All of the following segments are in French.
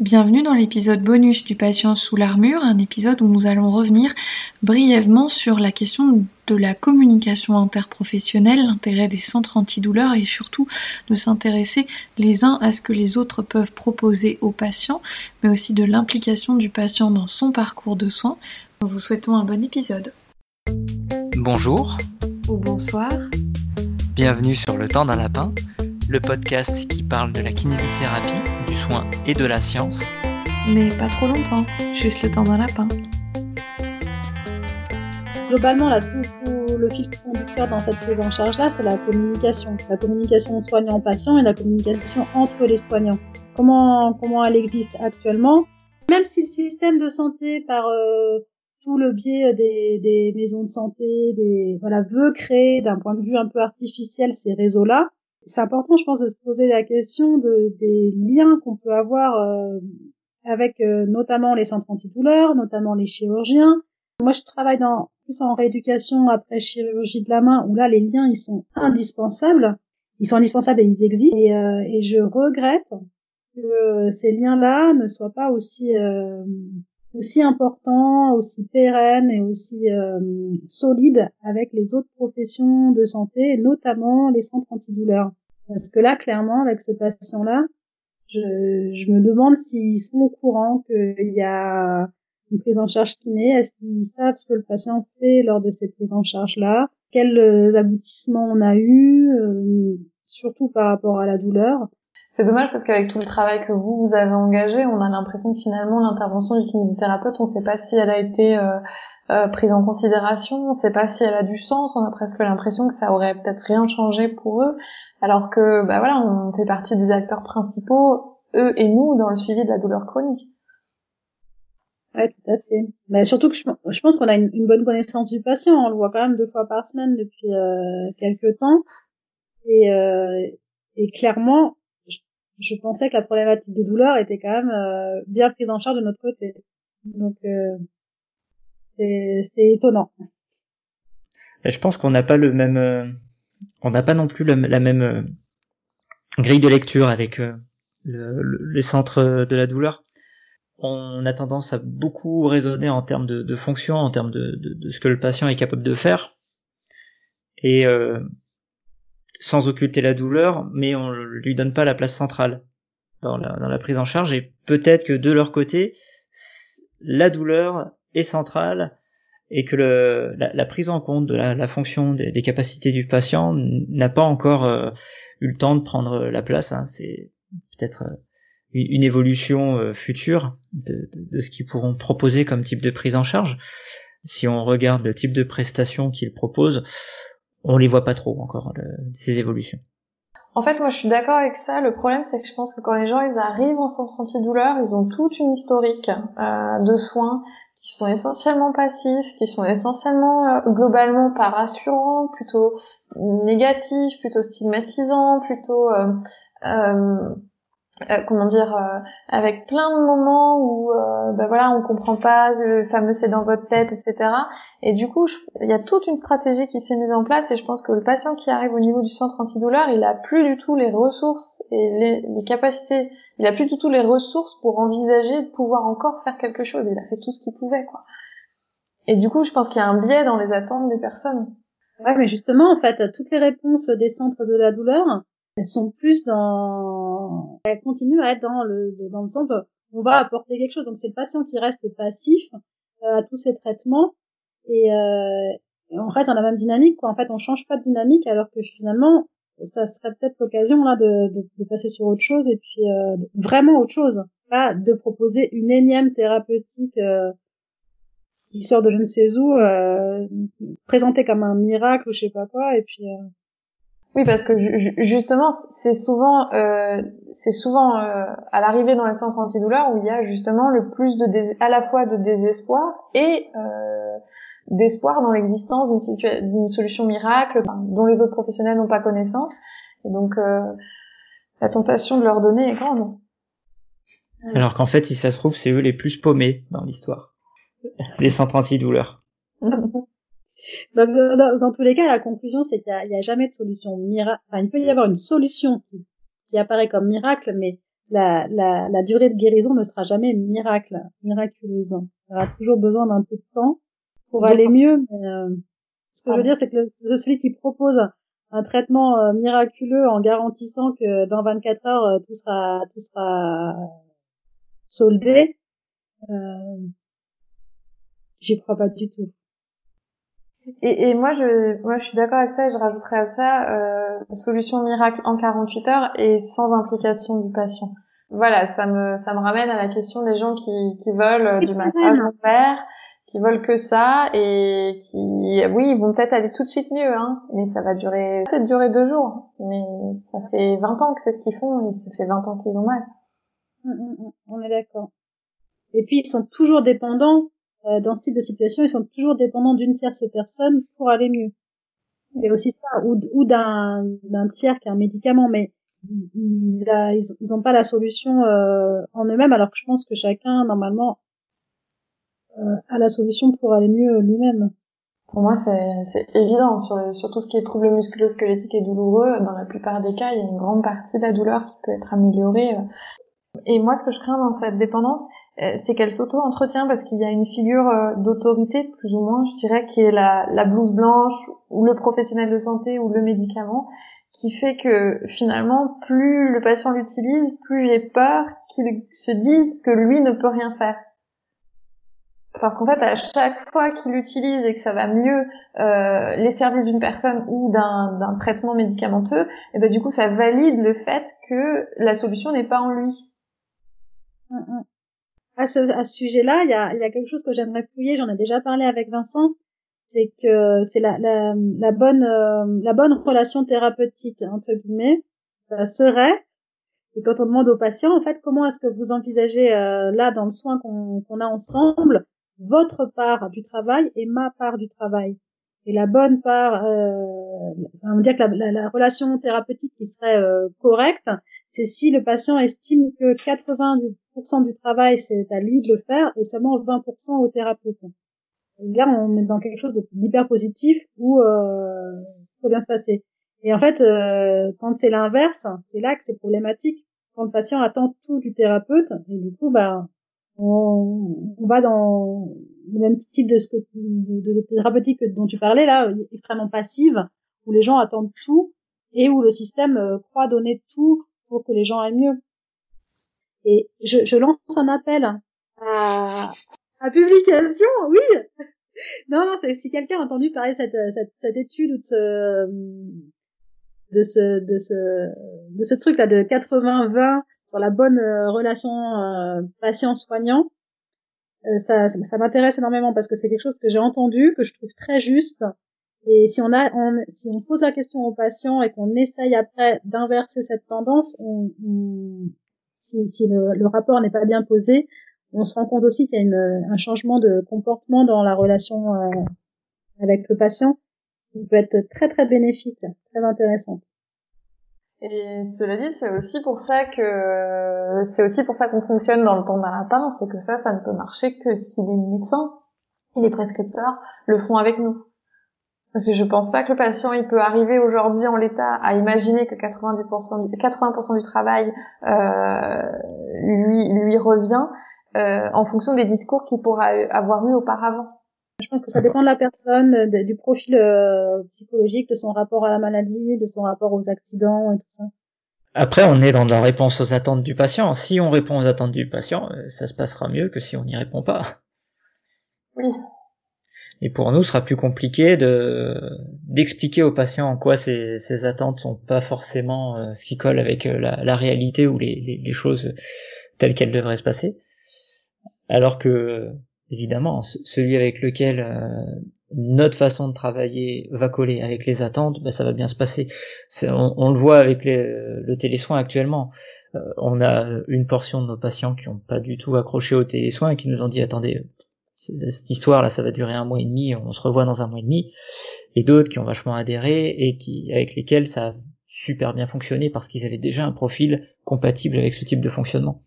Bienvenue dans l'épisode bonus du patient sous l'armure, un épisode où nous allons revenir brièvement sur la question de la communication interprofessionnelle, l'intérêt des centres antidouleurs et surtout de s'intéresser les uns à ce que les autres peuvent proposer aux patients, mais aussi de l'implication du patient dans son parcours de soins. Nous vous souhaitons un bon épisode. Bonjour. Ou bonsoir. Bienvenue sur Le temps d'un lapin, le podcast qui parle de la kinésithérapie du soin et de la science. Mais pas trop longtemps, juste le temps d'un lapin. Globalement, là, tout, le fil conducteur dans cette prise en charge-là, c'est la communication. La communication soignant-patient et la communication entre les soignants. Comment, comment elle existe actuellement? Même si le système de santé, par euh, tout le biais des, des, maisons de santé, des, voilà, veut créer d'un point de vue un peu artificiel ces réseaux-là, c'est important, je pense, de se poser la question de, des liens qu'on peut avoir euh, avec euh, notamment les centres antidouleurs, notamment les chirurgiens. Moi, je travaille dans plus en rééducation après chirurgie de la main, où là, les liens, ils sont indispensables. Ils sont indispensables et ils existent. Et, euh, et je regrette que ces liens-là ne soient pas aussi aussi important, aussi pérenne et aussi euh, solide avec les autres professions de santé, notamment les centres antidouleurs. Parce que là, clairement, avec ce patient-là, je, je, me demande s'ils sont au courant qu'il y a une prise en charge kiné. Est-ce qu'ils savent ce que le patient fait lors de cette prise en charge-là? Quels euh, aboutissements on a eu, euh, surtout par rapport à la douleur? C'est dommage parce qu'avec tout le travail que vous, vous avez engagé, on a l'impression que finalement l'intervention du kinésithérapeute, on ne sait pas si elle a été euh, euh, prise en considération, on ne sait pas si elle a du sens, on a presque l'impression que ça aurait peut-être rien changé pour eux, alors que bah voilà, on fait partie des acteurs principaux, eux et nous, dans le suivi de la douleur chronique. Ouais, tout à fait. Mais surtout que je, pense qu'on a une, bonne connaissance du patient. On le voit quand même deux fois par semaine depuis euh, quelques temps. Et, euh, et clairement, je pensais que la problématique de douleur était quand même euh, bien prise en charge de notre côté. Donc euh, c'est étonnant. Je pense qu'on n'a pas le même, euh, on n'a pas non plus la, même grille de lecture avec le, les centres de la douleur. On a tendance à beaucoup raisonner en termes de, de fonction, en termes de, de, de, ce que le patient est capable de faire. Et sans occulter la douleur, mais on lui donne pas la place centrale dans la, prise en charge. Et peut-être que de leur côté, la douleur est centrale et que la, prise en compte de la, fonction des, capacités du patient n'a pas encore euh, eu le temps de prendre la place. Hein. C'est peut-être euh, une, évolution euh, future de, de, de, ce qu'ils pourront proposer comme type de prise en charge. Si on regarde le type de prestations qu'ils proposent, on les voit pas trop encore ces évolutions. En fait, moi, je suis d'accord avec ça. Le problème, c'est que je pense que quand les gens arrivent en centre antidouleur, ils ont toute une historique euh, de soins qui sont essentiellement passifs, qui sont essentiellement euh, globalement pas rassurants, plutôt négatifs, plutôt stigmatisants, plutôt euh, euh comment dire, euh, avec plein de moments où, euh, ben voilà, on comprend pas le fameux c'est dans votre tête, etc. Et du coup, il y a toute une stratégie qui s'est mise en place et je pense que le patient qui arrive au niveau du centre antidouleur, il a plus du tout les ressources et les, les capacités, il a plus du tout les ressources pour envisager de pouvoir encore faire quelque chose. Il a fait tout ce qu'il pouvait, quoi. Et du coup, je pense qu'il y a un biais dans les attentes des personnes. Ouais, mais justement, en fait, toutes les réponses des centres de la douleur, elles sont plus dans, elles continuent à être dans le, dans le sens, on va apporter quelque chose. Donc c'est le patient qui reste passif euh, à tous ces traitements et, euh, on reste dans la même dynamique. Quoi. En fait, on change pas de dynamique alors que finalement, ça serait peut-être l'occasion là de, de, de, passer sur autre chose et puis euh, vraiment autre chose, pas de proposer une énième thérapeutique euh, qui sort de je ne sais où, euh, présentée comme un miracle ou je sais pas quoi, et puis euh, oui, parce que justement, c'est souvent, euh, c'est souvent euh, à l'arrivée dans les centres antidouleurs où il y a justement le plus de à la fois de désespoir et euh, d'espoir dans l'existence d'une solution miracle dont les autres professionnels n'ont pas connaissance. Et donc, euh, la tentation de leur donner est grande. Alors qu'en fait, si ça se trouve, c'est eux les plus paumés dans l'histoire, les centres antidouleurs. Donc, dans, tous les cas, la conclusion, c'est qu'il n'y a, jamais de solution miracle. Enfin, il peut y avoir une solution qui, qui apparaît comme miracle, mais la, la, la durée de guérison ne sera jamais miracle, miraculeuse. Il y aura toujours besoin d'un peu de temps pour aller mieux. Mais, euh, ce que je veux dire, c'est que le, celui qui propose un traitement euh, miraculeux en garantissant que dans 24 heures euh, tout sera tout sera soldé, euh, j'y crois pas du tout. Et, et, moi, je, moi, je suis d'accord avec ça et je rajouterais à ça euh, solution miracle en 48 heures et sans implication du patient. Voilà, ça me, ça me ramène à la question des gens qui, qui veulent du massage en fer, qui veulent que ça et qui, oui, ils vont peut-être aller tout de suite mieux, hein, mais ça va durer, peut-être durer deux jours. Mais ça fait 20 ans que c'est ce qu'ils font et ça fait 20 ans qu'ils ont mal. Mm, mm, mm. on est d'accord. Et puis ils sont toujours dépendants euh, dans ce type de situation, ils sont toujours dépendants d'une tierce personne pour aller mieux. Il y a aussi ça, ou, d'un, tiers qui a un médicament, mais ils, ils, ont pas la solution euh, en eux-mêmes, alors que je pense que chacun normalement euh, a la solution pour aller mieux lui-même. Pour moi, c'est évident. Sur, sur tout ce qui est troubles musculo-squelettiques et douloureux, dans la plupart des cas, il y a une grande partie de la douleur qui peut être améliorée. Et moi, ce que je crains dans cette dépendance, c'est qu'elle s'auto-entretient parce qu'il y a une figure euh, d'autorité, plus ou moins, je dirais, qui est la, la blouse blanche, ou le professionnel de santé, ou le médicament, qui fait que finalement, plus le patient l'utilise, plus j'ai peur qu'il se dise que lui ne peut rien faire. Parce qu'en fait, à chaque fois qu'il utilise et que ça va mieux euh, les services d'une personne ou d'un traitement médicamenteux, et eh ben du coup, ça valide le fait que la solution n'est pas en lui. Mm, mm. À ce, à ce sujet-là, il y a, y a quelque chose que j'aimerais fouiller. J'en ai déjà parlé avec Vincent. C'est que c'est la, la, la, bonne euh, la bonne relation thérapeutique entre guillemets ça serait et quand on demande aux patients en fait comment est-ce que vous envisagez euh, là dans le soin qu'on qu'on a ensemble votre part du travail et ma part du travail? Et la bonne part, euh, on va dire que la, la, relation thérapeutique qui serait euh, correcte, c'est si le patient estime que 80% du travail c'est à lui de le faire et seulement 20% au thérapeute. Là, on est dans quelque chose d'hyper positif où euh, ça bien se passer. Et en fait, euh, quand c'est l'inverse, c'est là que c'est problématique. Quand le patient attend tout du thérapeute, et du coup, bah, on, on, va dans le même type de, ce que, de, de, thérapeutique dont tu parlais là, extrêmement passive, où les gens attendent tout et où le système euh, croit donner tout pour que les gens aillent mieux. Et je, lance un appel à, à publication, oui. non, non, si quelqu'un a entendu parler de cette, cette, cette étude ou de ce de ce de ce truc là de 80-20 sur la bonne euh, relation euh, patient-soignant, euh, ça, ça, m'intéresse énormément parce que c'est quelque chose que j'ai entendu, que je trouve très juste. Et si on a, on, si on pose la question au patient et qu'on essaye après d'inverser cette tendance, si, le, rapport n'est pas bien posé, on se rend compte aussi qu'il y a un changement de comportement dans la relation avec le patient qui peut être très très bénéfique, très intéressant. Et cela dit, c'est aussi pour ça que c'est aussi pour ça qu'on fonctionne dans le temps d'un lapin, c'est que ça, ça ne peut marcher que si les médecins et les prescripteurs le font avec nous. Parce que je pense pas que le patient il peut arriver aujourd'hui en l'état à imaginer que 90% du 80% du travail euh, lui lui revient euh, en fonction des discours qu'il pourra avoir eu auparavant. Je pense que ça dépend de la personne, du profil euh, psychologique, de son rapport à la maladie, de son rapport aux accidents et tout ça. Après, on est dans la réponse aux attentes du patient. Si on répond aux attentes du patient, euh, ça se passera mieux que si on n'y répond pas. Oui. Et pour nous, ce sera plus compliqué de d'expliquer aux patients en quoi ces, ces attentes sont pas forcément euh, ce qui colle avec la, la réalité ou les, les, choses telles qu'elles devraient se passer. Alors que évidemment, celui avec lequel euh, notre façon de travailler va coller avec les attentes, bah, ça va bien se passer. On, le voit avec le télésoin actuellement. Euh, on a une portion de nos patients qui n'ont pas du tout accroché au télésoin et qui nous ont dit attendez, cette histoire là, ça va durer un mois et demi, on se revoit dans un mois et demi, et d'autres qui ont vachement adhéré et qui avec lesquels ça a super bien fonctionné parce qu'ils avaient déjà un profil compatible avec ce type de fonctionnement.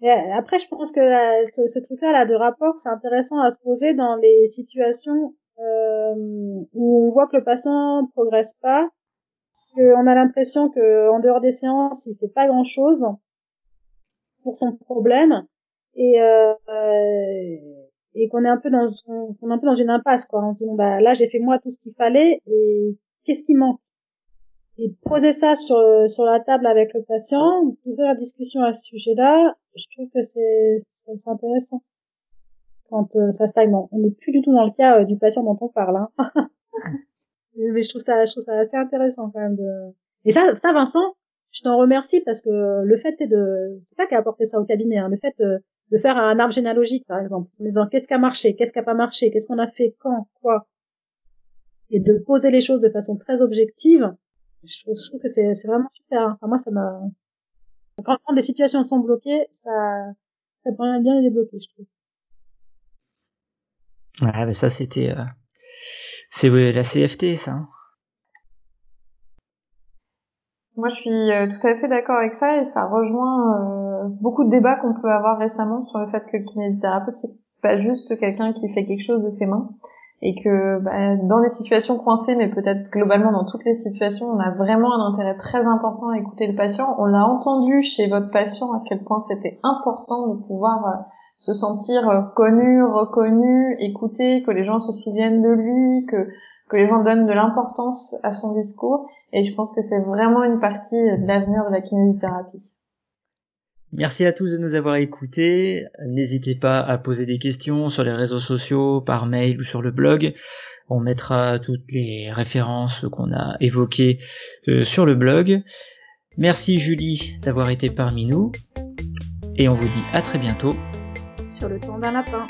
Et après, je pense que ce, ce truc-là, là, de rapport, c'est intéressant à se poser dans les situations euh, où on voit que le patient progresse pas on a l'impression que en dehors des séances, il fait pas grand chose pour son problème et euh, et qu'on est un peu dans qu'on est un peu dans une impasse quoi. On se dit bon bah là j'ai fait moi tout ce qu'il fallait et qu'est-ce qui manque? Et poser ça sur sur la table avec le patient, d'ouvrir la discussion à ce sujet-là, je trouve que c'est c'est intéressant quand euh, ça stagne. On n'est plus du tout dans le cas euh, du patient dont on parle. Hein. Mais je trouve ça, je trouve ça assez intéressant quand même de. Et ça, ça Vincent, je t'en remercie parce que le fait de, c'est pas qui a apporté ça au cabinet, hein, le fait de, de faire un arbre généalogique par exemple, en disant qu'est-ce qui a marché, qu'est-ce qui a pas marché, qu'est-ce qu'on a fait, quand, quoi, et de poser les choses de façon très objective, je trouve, je trouve que c'est, c'est vraiment super. Hein. Enfin, moi, ça m'a. Quand, quand, des situations sont bloquées, ça, ça permet bien les débloquer, je trouve. Ouais, mais ça c'était, euh, c'est la CFT, ça. Hein. Moi, je suis euh, tout à fait d'accord avec ça et ça rejoint euh, beaucoup de débats qu'on peut avoir récemment sur le fait que le kinésithérapeute c'est pas juste quelqu'un qui fait quelque chose de ses mains et que bah, dans les situations coincées, mais peut-être globalement dans toutes les situations, on a vraiment un intérêt très important à écouter le patient. On l'a entendu chez votre patient à quel point c'était important de pouvoir euh, se sentir euh, connu, reconnu, écouté, que les gens se souviennent de lui, que que les gens donnent de l'importance à son discours. Et je pense que c'est vraiment une partie de l'avenir de la kinésithérapie. Merci à tous de nous avoir écoutés. N'hésitez pas à poser des questions sur les réseaux sociaux, par mail ou sur le blog. On mettra toutes les références qu'on a évoquées euh, sur le blog. Merci Julie d'avoir été parmi nous. Et on vous dit à très bientôt. Sur le temps d'un lapin.